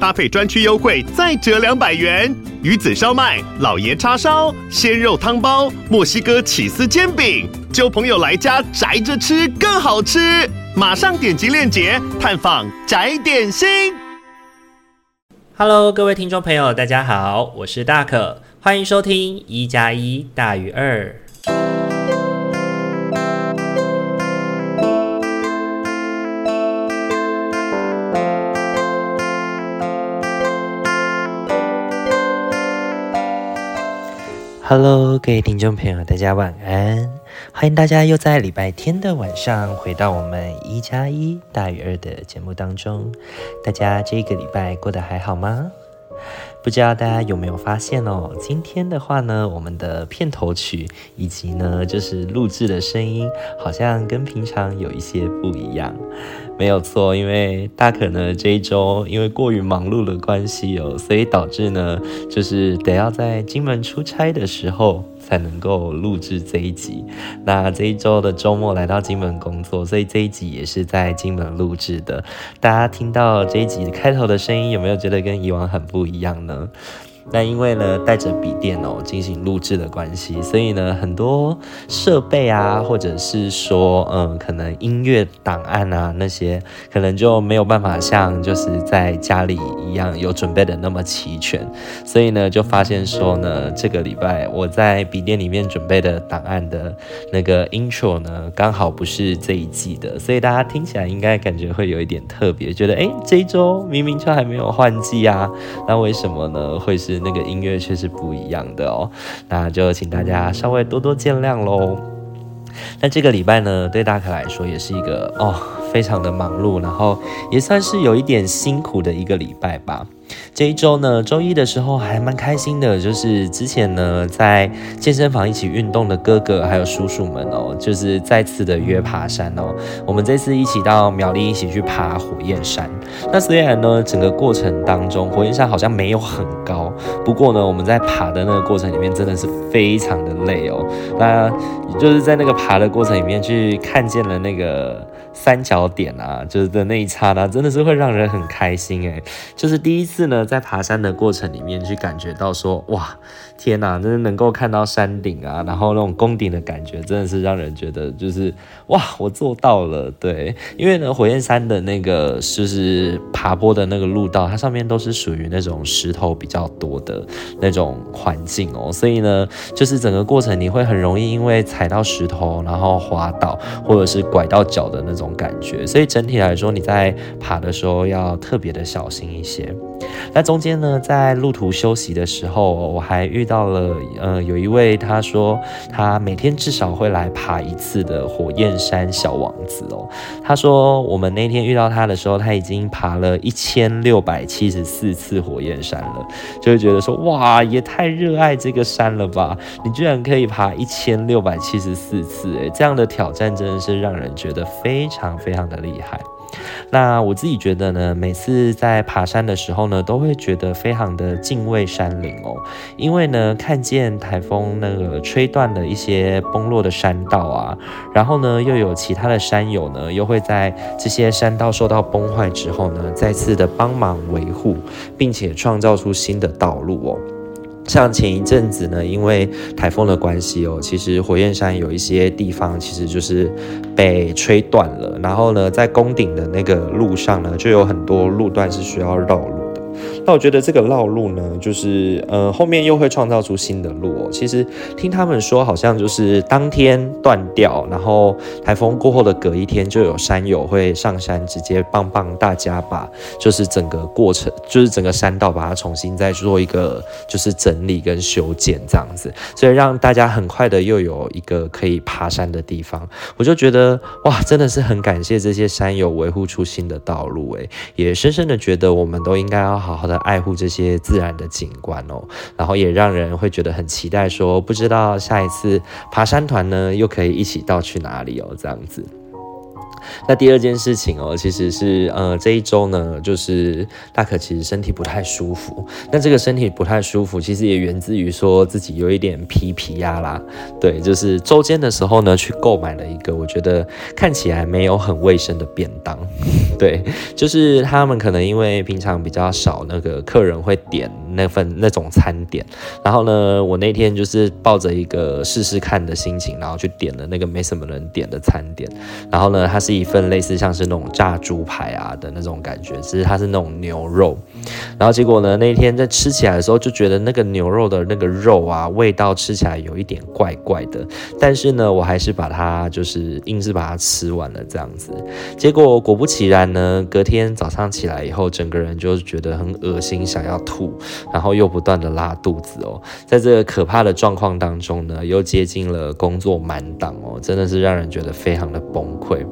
搭配专区优惠再折两百元。鱼子烧麦、老爷叉烧、鲜肉汤包、墨西哥起司煎饼，揪朋友来家宅着吃更好吃。马上点击链接探访宅点心。Hello，各位听众朋友，大家好，我是大可，欢迎收听一加一大于二。Hello，各位听众朋友，大家晚安！欢迎大家又在礼拜天的晚上回到我们一加一大于二的节目当中。大家这个礼拜过得还好吗？不知道大家有没有发现哦？今天的话呢，我们的片头曲以及呢，就是录制的声音，好像跟平常有一些不一样。没有错，因为大可呢这一周因为过于忙碌的关系哦，所以导致呢，就是得要在金门出差的时候才能够录制这一集。那这一周的周末来到金门工作，所以这一集也是在金门录制的。大家听到这一集开头的声音，有没有觉得跟以往很不一样呢？那因为呢，带着笔电哦进行录制的关系，所以呢，很多设备啊，或者是说，嗯，可能音乐档案啊那些，可能就没有办法像就是在家里一样有准备的那么齐全。所以呢，就发现说呢，这个礼拜我在笔电里面准备的档案的那个 intro 呢，刚好不是这一季的，所以大家听起来应该感觉会有一点特别，觉得诶，这一周明明就还没有换季啊，那为什么呢？会是？那个音乐却是不一样的哦，那就请大家稍微多多见谅喽。那这个礼拜呢，对大可来说也是一个哦，非常的忙碌，然后也算是有一点辛苦的一个礼拜吧。这一周呢，周一的时候还蛮开心的，就是之前呢在健身房一起运动的哥哥还有叔叔们哦，就是再次的约爬山哦。我们这次一起到苗栗一起去爬火焰山。那虽然呢整个过程当中火焰山好像没有很高，不过呢我们在爬的那个过程里面真的是非常的累哦。那就是在那个爬的过程里面去看见了那个。三角点啊，就是的那一刹那，真的是会让人很开心诶。就是第一次呢，在爬山的过程里面去感觉到说，哇，天哪，真的能够看到山顶啊，然后那种攻顶的感觉，真的是让人觉得就是哇，我做到了。对，因为呢，火焰山的那个就是爬坡的那个路道，它上面都是属于那种石头比较多的那种环境哦，所以呢，就是整个过程你会很容易因为踩到石头，然后滑倒，或者是拐到脚的那种。感觉，所以整体来说，你在爬的时候要特别的小心一些。那中间呢，在路途休息的时候，我还遇到了，呃，有一位他说他每天至少会来爬一次的火焰山小王子哦。他说我们那天遇到他的时候，他已经爬了一千六百七十四次火焰山了，就会觉得说哇，也太热爱这个山了吧！你居然可以爬一千六百七十四次，诶，这样的挑战真的是让人觉得非常非常的厉害。那我自己觉得呢，每次在爬山的时候呢，都会觉得非常的敬畏山林哦，因为呢，看见台风那个吹断的一些崩落的山道啊，然后呢，又有其他的山友呢，又会在这些山道受到崩坏之后呢，再次的帮忙维护，并且创造出新的道路哦。像前一阵子呢，因为台风的关系哦，其实火焰山有一些地方其实就是被吹断了，然后呢，在宫顶的那个路上呢，就有很多路段是需要绕路的。那我觉得这个绕路呢，就是呃后面又会创造出新的路。其实听他们说，好像就是当天断掉，然后台风过后的隔一天，就有山友会上山直接帮帮大家把，就是整个过程，就是整个山道把它重新再做一个就是整理跟修建这样子，所以让大家很快的又有一个可以爬山的地方。我就觉得哇，真的是很感谢这些山友维护出新的道路，诶，也深深的觉得我们都应该要。好好的爱护这些自然的景观哦，然后也让人会觉得很期待，说不知道下一次爬山团呢又可以一起到去哪里哦，这样子。那第二件事情哦，其实是呃这一周呢，就是大可其实身体不太舒服。那这个身体不太舒服，其实也源自于说自己有一点皮皮呀啦。对，就是周间的时候呢，去购买了一个我觉得看起来没有很卫生的便当。对，就是他们可能因为平常比较少那个客人会点那份那种餐点，然后呢，我那天就是抱着一个试试看的心情，然后去点了那个没什么人点的餐点，然后呢，它是一份类似像是那种炸猪排啊的那种感觉，其实它是那种牛肉，然后结果呢，那天在吃起来的时候就觉得那个牛肉的那个肉啊，味道吃起来有一点怪怪的，但是呢，我还是把它就是硬是把它吃完了这样子，结果果不其然。呢，隔天早上起来以后，整个人就是觉得很恶心，想要吐，然后又不断的拉肚子哦，在这个可怕的状况当中呢，又接近了工作满档哦，真的是让人觉得非常的崩溃。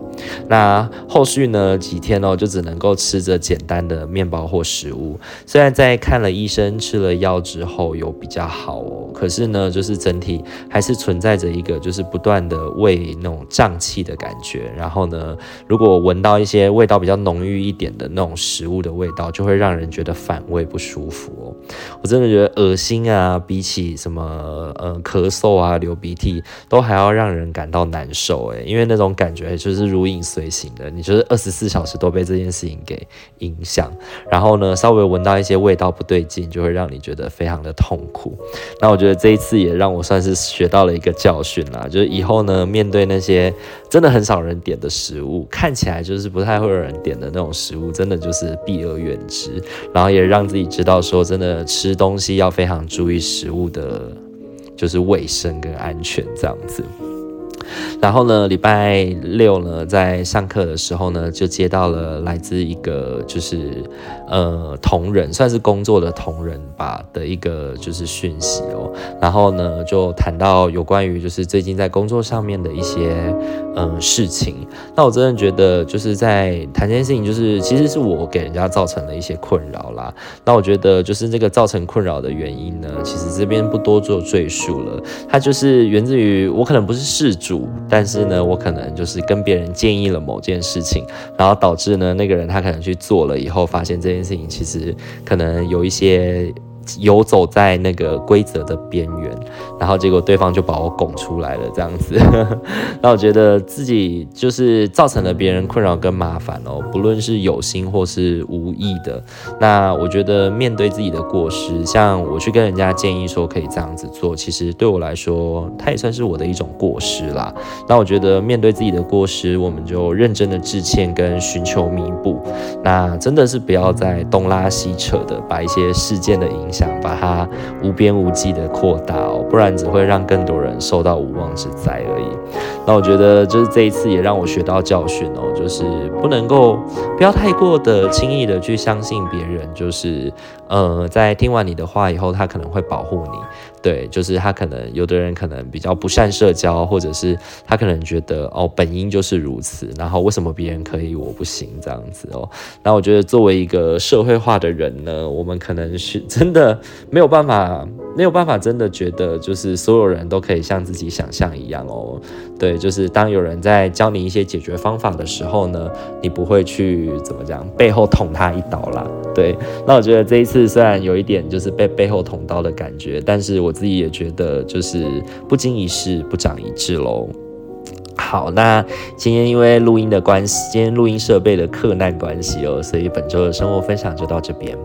那后续呢几天哦，就只能够吃着简单的面包或食物。虽然在看了医生、吃了药之后有比较好哦，可是呢，就是整体还是存在着一个就是不断的胃那种胀气的感觉。然后呢，如果闻到一些味道比较浓郁一点的那种食物的味道，就会让人觉得反胃不舒服哦。我真的觉得恶心啊，比起什么呃咳嗽啊、流鼻涕，都还要让人感到难受诶，因为那种感觉就是如影随形的，你就是二十四小时都被这件事情给影响。然后呢，稍会闻到一些味道不对劲，就会让你觉得非常的痛苦。那我觉得这一次也让我算是学到了一个教训啦，就是以后呢，面对那些真的很少人点的食物，看起来就是不太会有人点的那种食物，真的就是避而远之。然后也让自己知道说，真的吃东西要非常注意食物的，就是卫生跟安全这样子。然后呢，礼拜六呢，在上课的时候呢，就接到了来自一个就是呃同仁，算是工作的同仁吧的一个就是讯息哦。然后呢，就谈到有关于就是最近在工作上面的一些嗯、事情。那我真的觉得就是在谈这件事情，就是其实是我给人家造成了一些困扰啦。那我觉得就是这个造成困扰的原因呢，其实这边不多做赘述了。它就是源自于我可能不是事主。但是呢，我可能就是跟别人建议了某件事情，然后导致呢，那个人他可能去做了以后，发现这件事情其实可能有一些。游走在那个规则的边缘，然后结果对方就把我拱出来了，这样子。那我觉得自己就是造成了别人困扰跟麻烦哦，不论是有心或是无意的。那我觉得面对自己的过失，像我去跟人家建议说可以这样子做，其实对我来说，它也算是我的一种过失啦。那我觉得面对自己的过失，我们就认真的致歉跟寻求弥补。那真的是不要再东拉西扯的把一些事件的影想把它无边无际的扩大哦，不然只会让更多人受到无妄之灾而已。那我觉得就是这一次也让我学到教训哦，就是不能够不要太过的轻易的去相信别人，就是呃，在听完你的话以后，他可能会保护你。对，就是他可能有的人可能比较不善社交，或者是他可能觉得哦，本应就是如此，然后为什么别人可以我不行这样子哦？那我觉得作为一个社会化的人呢，我们可能是真的没有办法，没有办法真的觉得就是所有人都可以像自己想象一样哦。对，就是当有人在教你一些解决方法的时候呢，你不会去怎么讲，背后捅他一刀啦。对，那我觉得这一次虽然有一点就是被背后捅刀的感觉，但是我自己也觉得就是不经一事不长一智喽。好，那今天因为录音的关系，今天录音设备的克难关系哦，所以本周的生活分享就到这边。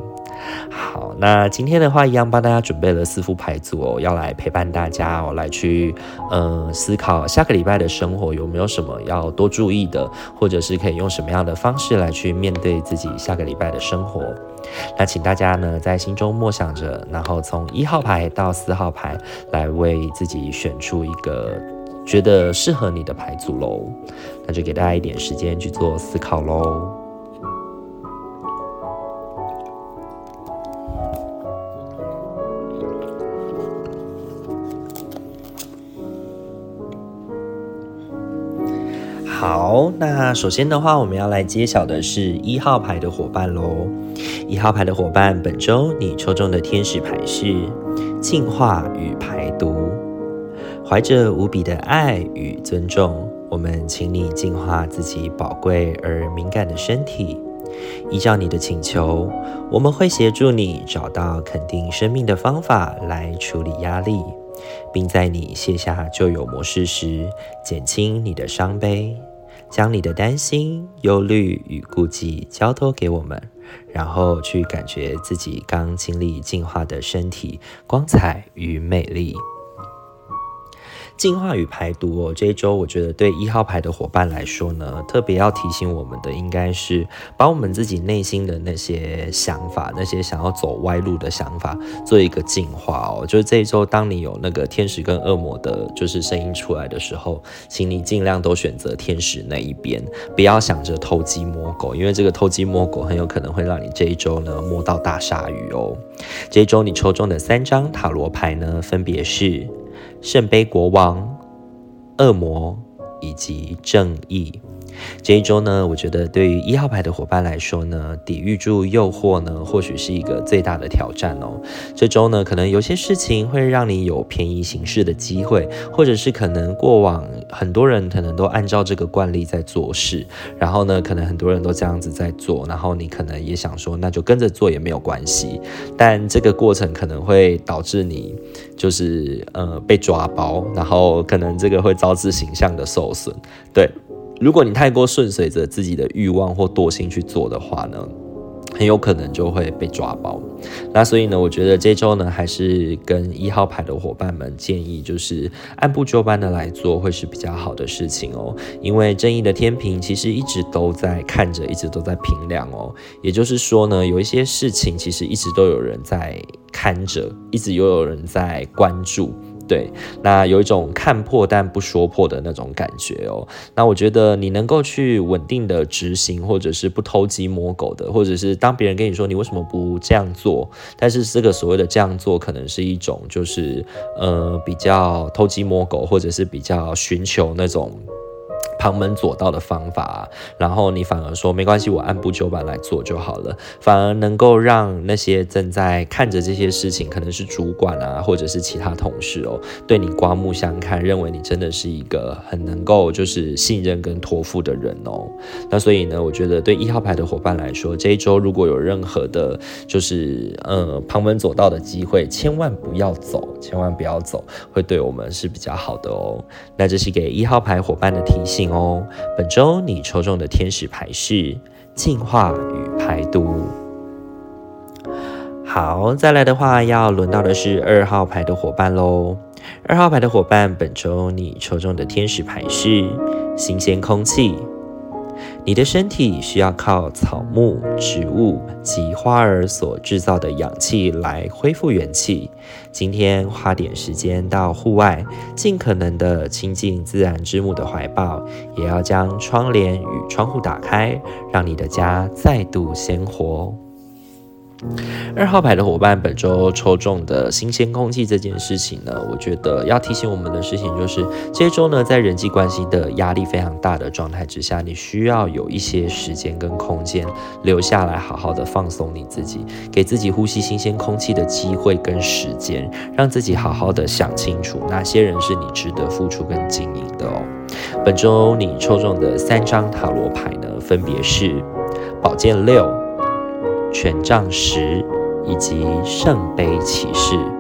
好，那今天的话一样帮大家准备了四副牌组哦，要来陪伴大家哦，来去呃思考下个礼拜的生活有没有什么要多注意的，或者是可以用什么样的方式来去面对自己下个礼拜的生活。那请大家呢在心中默想着，然后从一号牌到四号牌来为自己选出一个觉得适合你的牌组喽。那就给大家一点时间去做思考喽。好，那首先的话，我们要来揭晓的是一号牌的伙伴喽。一号牌的伙伴，本周你抽中的天使牌是净化与排毒，怀着无比的爱与尊重，我们请你净化自己宝贵而敏感的身体。依照你的请求，我们会协助你找到肯定生命的方法来处理压力，并在你卸下旧有模式时，减轻你的伤悲。将你的担心、忧虑与顾忌交托给我们，然后去感觉自己刚经历进化的身体光彩与美丽。净化与排毒哦，这一周我觉得对一号牌的伙伴来说呢，特别要提醒我们的，应该是把我们自己内心的那些想法，那些想要走歪路的想法，做一个净化哦。就是这一周，当你有那个天使跟恶魔的，就是声音出来的时候，请你尽量都选择天使那一边，不要想着偷鸡摸狗，因为这个偷鸡摸狗很有可能会让你这一周呢摸到大鲨鱼哦。这一周你抽中的三张塔罗牌呢，分别是。圣杯国王、恶魔以及正义。这一周呢，我觉得对于一号牌的伙伴来说呢，抵御住诱惑呢，或许是一个最大的挑战哦。这周呢，可能有些事情会让你有便宜行事的机会，或者是可能过往很多人可能都按照这个惯例在做事，然后呢，可能很多人都这样子在做，然后你可能也想说，那就跟着做也没有关系，但这个过程可能会导致你就是呃被抓包，然后可能这个会招致形象的受损，对。如果你太过顺随着自己的欲望或惰性去做的话呢，很有可能就会被抓包。那所以呢，我觉得这周呢，还是跟一号牌的伙伴们建议，就是按部就班的来做，会是比较好的事情哦。因为正义的天平其实一直都在看着，一直都在平量哦。也就是说呢，有一些事情其实一直都有人在看着，一直又有人在关注。对，那有一种看破但不说破的那种感觉哦。那我觉得你能够去稳定的执行，或者是不偷鸡摸狗的，或者是当别人跟你说你为什么不这样做，但是这个所谓的这样做，可能是一种就是呃比较偷鸡摸狗，或者是比较寻求那种。旁门左道的方法，然后你反而说没关系，我按部就班来做就好了，反而能够让那些正在看着这些事情，可能是主管啊，或者是其他同事哦，对你刮目相看，认为你真的是一个很能够就是信任跟托付的人哦。那所以呢，我觉得对一号牌的伙伴来说，这一周如果有任何的，就是呃旁门左道的机会，千万不要走，千万不要走，会对我们是比较好的哦。那这是给一号牌伙伴的提醒。哦，本周你抽中的天使牌是净化与排毒。好，再来的话，要轮到的是二号牌的伙伴喽。二号牌的伙伴，本周你抽中的天使牌是新鲜空气。你的身体需要靠草木、植物及花儿所制造的氧气来恢复元气。今天花点时间到户外，尽可能的亲近自然之母的怀抱，也要将窗帘与窗户打开，让你的家再度鲜活。二号牌的伙伴，本周抽中的新鲜空气这件事情呢，我觉得要提醒我们的事情就是，这周呢，在人际关系的压力非常大的状态之下，你需要有一些时间跟空间留下来，好好的放松你自己，给自己呼吸新鲜空气的机会跟时间，让自己好好的想清楚哪些人是你值得付出跟经营的哦。本周你抽中的三张塔罗牌呢，分别是宝剑六。权杖十以及圣杯骑士。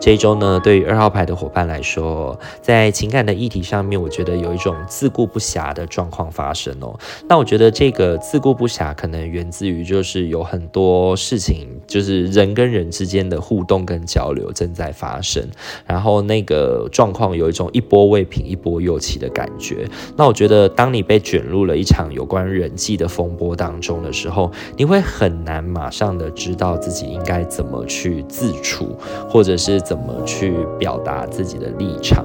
这一周呢，对于二号牌的伙伴来说，在情感的议题上面，我觉得有一种自顾不暇的状况发生哦。那我觉得这个自顾不暇可能源自于，就是有很多事情，就是人跟人之间的互动跟交流正在发生，然后那个状况有一种一波未平一波又起的感觉。那我觉得，当你被卷入了一场有关人际的风波当中的时候，你会很难马上的知道自己应该怎么去自处，或者是。怎么去表达自己的立场？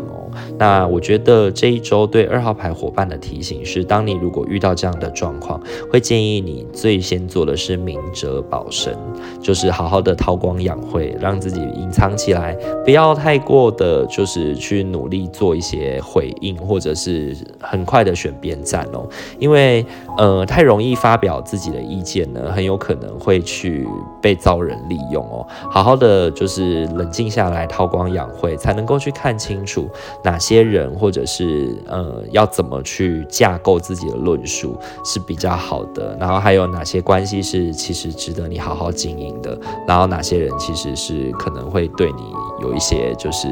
那我觉得这一周对二号牌伙伴的提醒是：当你如果遇到这样的状况，会建议你最先做的是明哲保身，就是好好的韬光养晦，让自己隐藏起来，不要太过的，就是去努力做一些回应，或者是很快的选边站哦。因为呃，太容易发表自己的意见呢，很有可能会去被遭人利用哦。好好的就是冷静下来，韬光养晦，才能够去看清楚。哪些人，或者是呃要怎么去架构自己的论述是比较好的，然后还有哪些关系是其实值得你好好经营的，然后哪些人其实是可能会对你有一些，就是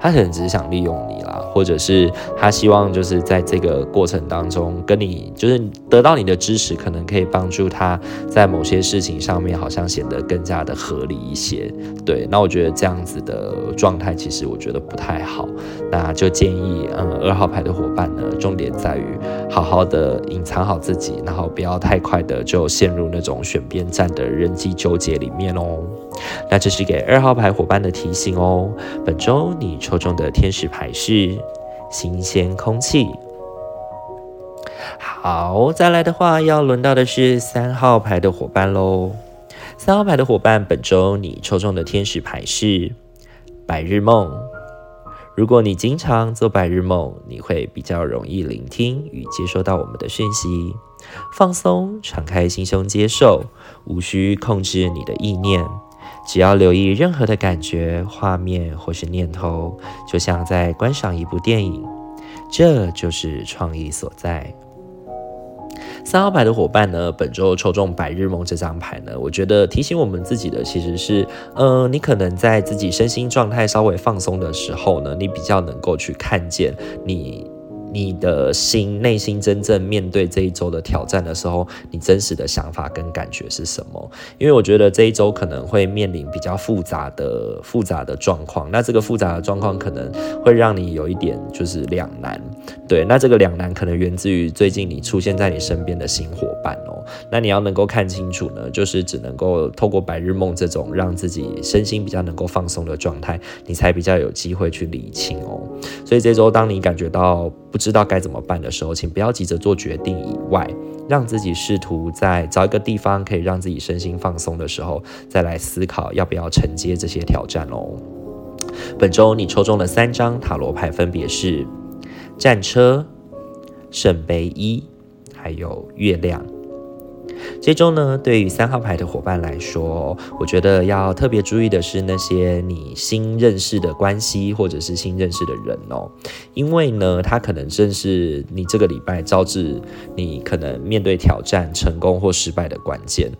他可能只是想利用你啦，或者是他希望就是在这个过程当中跟你就是得到你的支持，可能可以帮助他在某些事情上面好像显得更加的合理一些。对，那我觉得这样子的状态其实我觉得不太好，那就建议嗯二号牌的伙伴呢，重点在于好好的隐藏好自己，然后不要太快的就陷入那种选边站的人际纠结里面哦。那这是给二号牌伙伴的提醒哦。本周你抽中的天使牌是新鲜空气。好，再来的话要轮到的是三号牌的伙伴喽。三号牌的伙伴，本周你抽中的天使牌是白日梦。如果你经常做白日梦，你会比较容易聆听与接收到我们的讯息。放松，敞开心胸接受，无需控制你的意念。只要留意任何的感觉、画面或是念头，就像在观赏一部电影，这就是创意所在。三号牌的伙伴呢，本周抽中白日梦这张牌呢，我觉得提醒我们自己的其实是，呃，你可能在自己身心状态稍微放松的时候呢，你比较能够去看见你。你的心内心真正面对这一周的挑战的时候，你真实的想法跟感觉是什么？因为我觉得这一周可能会面临比较复杂的复杂的状况，那这个复杂的状况可能会让你有一点就是两难。对，那这个两难可能源自于最近你出现在你身边的新伙伴哦。那你要能够看清楚呢，就是只能够透过白日梦这种让自己身心比较能够放松的状态，你才比较有机会去理清哦。所以这周当你感觉到不知道该怎么办的时候，请不要急着做决定。以外，让自己试图在找一个地方可以让自己身心放松的时候，再来思考要不要承接这些挑战哦。本周你抽中的三张塔罗牌分别是战车、圣杯一，还有月亮。这周呢，对于三号牌的伙伴来说，我觉得要特别注意的是那些你新认识的关系，或者是新认识的人哦，因为呢，他可能正是你这个礼拜招致你可能面对挑战、成功或失败的关键。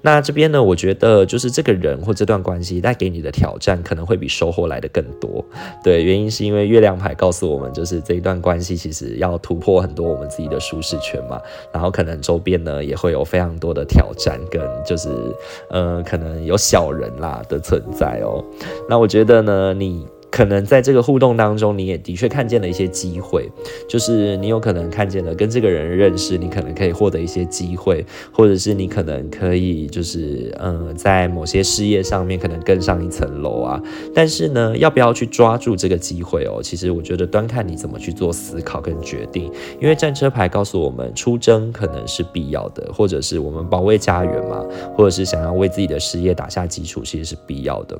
那这边呢，我觉得就是这个人或这段关系带给你的挑战，可能会比收获来的更多。对，原因是因为月亮牌告诉我们，就是这一段关系其实要突破很多我们自己的舒适圈嘛，然后可能周边呢也会有非常多的挑战跟就是，呃，可能有小人啦的存在哦。那我觉得呢，你。可能在这个互动当中，你也的确看见了一些机会，就是你有可能看见了跟这个人认识，你可能可以获得一些机会，或者是你可能可以就是嗯，在某些事业上面可能更上一层楼啊。但是呢，要不要去抓住这个机会哦？其实我觉得端看你怎么去做思考跟决定。因为战车牌告诉我们，出征可能是必要的，或者是我们保卫家园嘛，或者是想要为自己的事业打下基础，其实是必要的。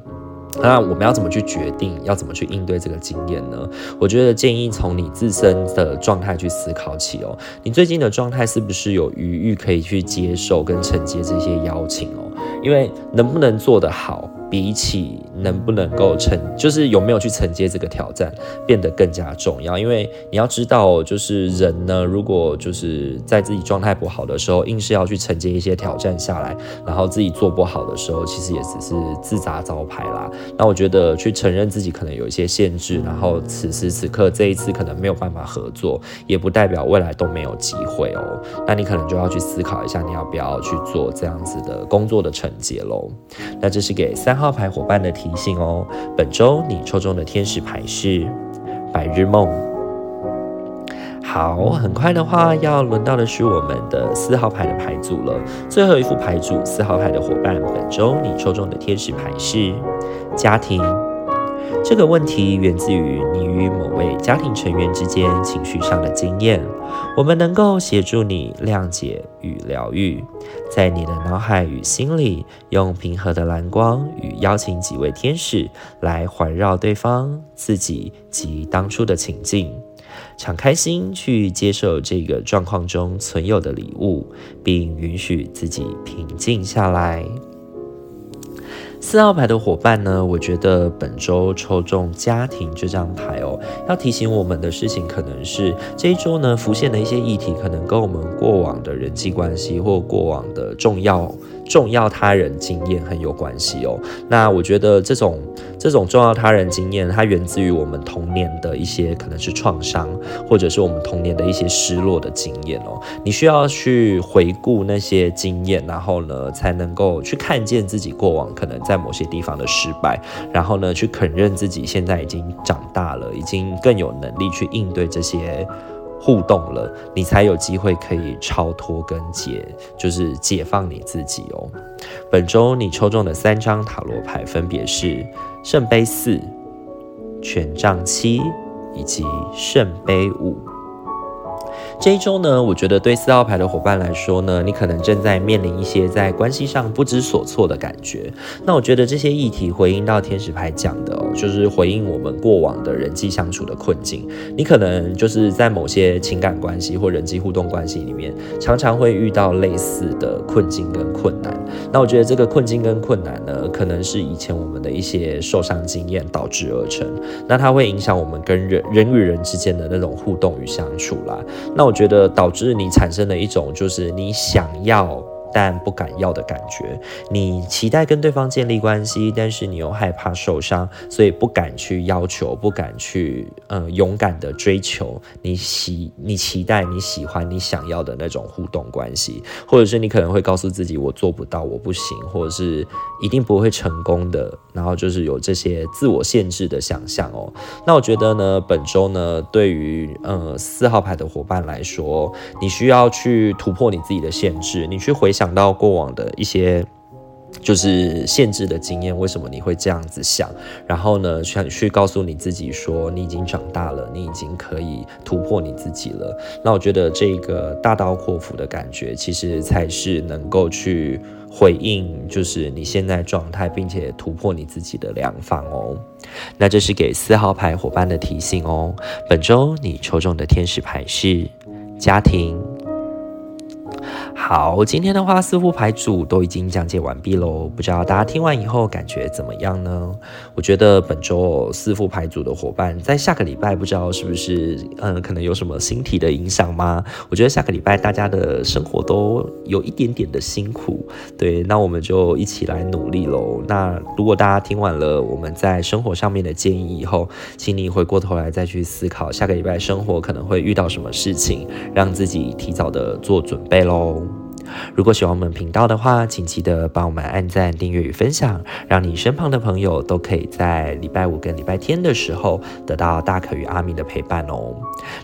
那我们要怎么去决定，要怎么去应对这个经验呢？我觉得建议从你自身的状态去思考起哦。你最近的状态是不是有余裕可以去接受跟承接这些邀请哦？因为能不能做得好，比起能不能够承，就是有没有去承接这个挑战，变得更加重要。因为你要知道，就是人呢，如果就是在自己状态不好的时候，硬是要去承接一些挑战下来，然后自己做不好的时候，其实也只是自砸招牌啦。那我觉得去承认自己可能有一些限制，然后此时此刻这一次可能没有办法合作，也不代表未来都没有机会哦。那你可能就要去思考一下，你要不要去做这样子的工作的承接喽。那这是给三号。号牌伙伴的提醒哦，本周你抽中的天使牌是白日梦。好，很快的话要轮到的是我们的四号牌的牌组了，最后一副牌组，四号牌的伙伴，本周你抽中的天使牌是家庭。这个问题源自于你与某位家庭成员之间情绪上的经验，我们能够协助你谅解与疗愈，在你的脑海与心里，用平和的蓝光与邀请几位天使来环绕对方、自己及当初的情境，敞开心去接受这个状况中存有的礼物，并允许自己平静下来。四号牌的伙伴呢，我觉得本周抽中家庭这张牌哦，要提醒我们的事情可能是这一周呢浮现的一些议题，可能跟我们过往的人际关系或过往的重要。重要他人经验很有关系哦。那我觉得这种这种重要他人经验，它源自于我们童年的一些可能是创伤，或者是我们童年的一些失落的经验哦。你需要去回顾那些经验，然后呢，才能够去看见自己过往可能在某些地方的失败，然后呢，去肯认自己现在已经长大了，已经更有能力去应对这些。互动了，你才有机会可以超脱跟解，就是解放你自己哦。本周你抽中的三张塔罗牌分别是圣杯四、权杖七以及圣杯五。这一周呢，我觉得对四号牌的伙伴来说呢，你可能正在面临一些在关系上不知所措的感觉。那我觉得这些议题回应到天使牌讲的哦，就是回应我们过往的人际相处的困境。你可能就是在某些情感关系或人际互动关系里面，常常会遇到类似的困境跟困难。那我觉得这个困境跟困难呢，可能是以前我们的一些受伤经验导致而成。那它会影响我们跟人人与人之间的那种互动与相处啦。那我觉得导致你产生了一种，就是你想要。但不敢要的感觉，你期待跟对方建立关系，但是你又害怕受伤，所以不敢去要求，不敢去，嗯、呃，勇敢的追求你喜、你期待、你喜欢、你想要的那种互动关系，或者是你可能会告诉自己我做不到，我不行，或者是一定不会成功的，然后就是有这些自我限制的想象哦。那我觉得呢，本周呢，对于呃四号牌的伙伴来说，你需要去突破你自己的限制，你去回想。想到过往的一些就是限制的经验，为什么你会这样子想？然后呢，想去告诉你自己说，你已经长大了，你已经可以突破你自己了。那我觉得这个大刀阔斧的感觉，其实才是能够去回应，就是你现在状态，并且突破你自己的良方哦。那这是给四号牌伙伴的提醒哦。本周你抽中的天使牌是家庭。好，今天的话四副牌组都已经讲解完毕喽，不知道大家听完以后感觉怎么样呢？我觉得本周四副牌组的伙伴在下个礼拜不知道是不是嗯，可能有什么星体的影响吗？我觉得下个礼拜大家的生活都有一点点的辛苦，对，那我们就一起来努力喽。那如果大家听完了我们在生活上面的建议以后，请你回过头来再去思考下个礼拜生活可能会遇到什么事情，让自己提早的做准备喽。如果喜欢我们频道的话，请记得帮我们按赞、订阅与分享，让你身旁的朋友都可以在礼拜五跟礼拜天的时候得到大可与阿明的陪伴哦。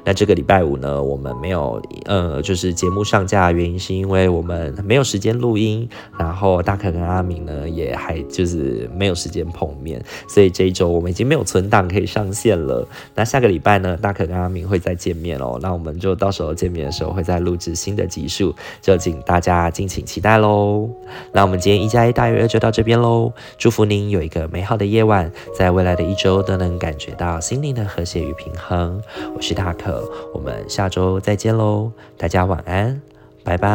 那这个礼拜五呢，我们没有呃，就是节目上架原因是因为我们没有时间录音，然后大可跟阿明呢也还就是没有时间碰面，所以这一周我们已经没有存档可以上线了。那下个礼拜呢，大可跟阿明会再见面哦。那我们就到时候见面的时候会再录制新的集数，就请大家敬请期待喽。那我们今天一加一大于二就到这边喽。祝福您有一个美好的夜晚，在未来的一周都能感觉到心灵的和谐与平衡。我是大可，我们下周再见喽。大家晚安，拜拜。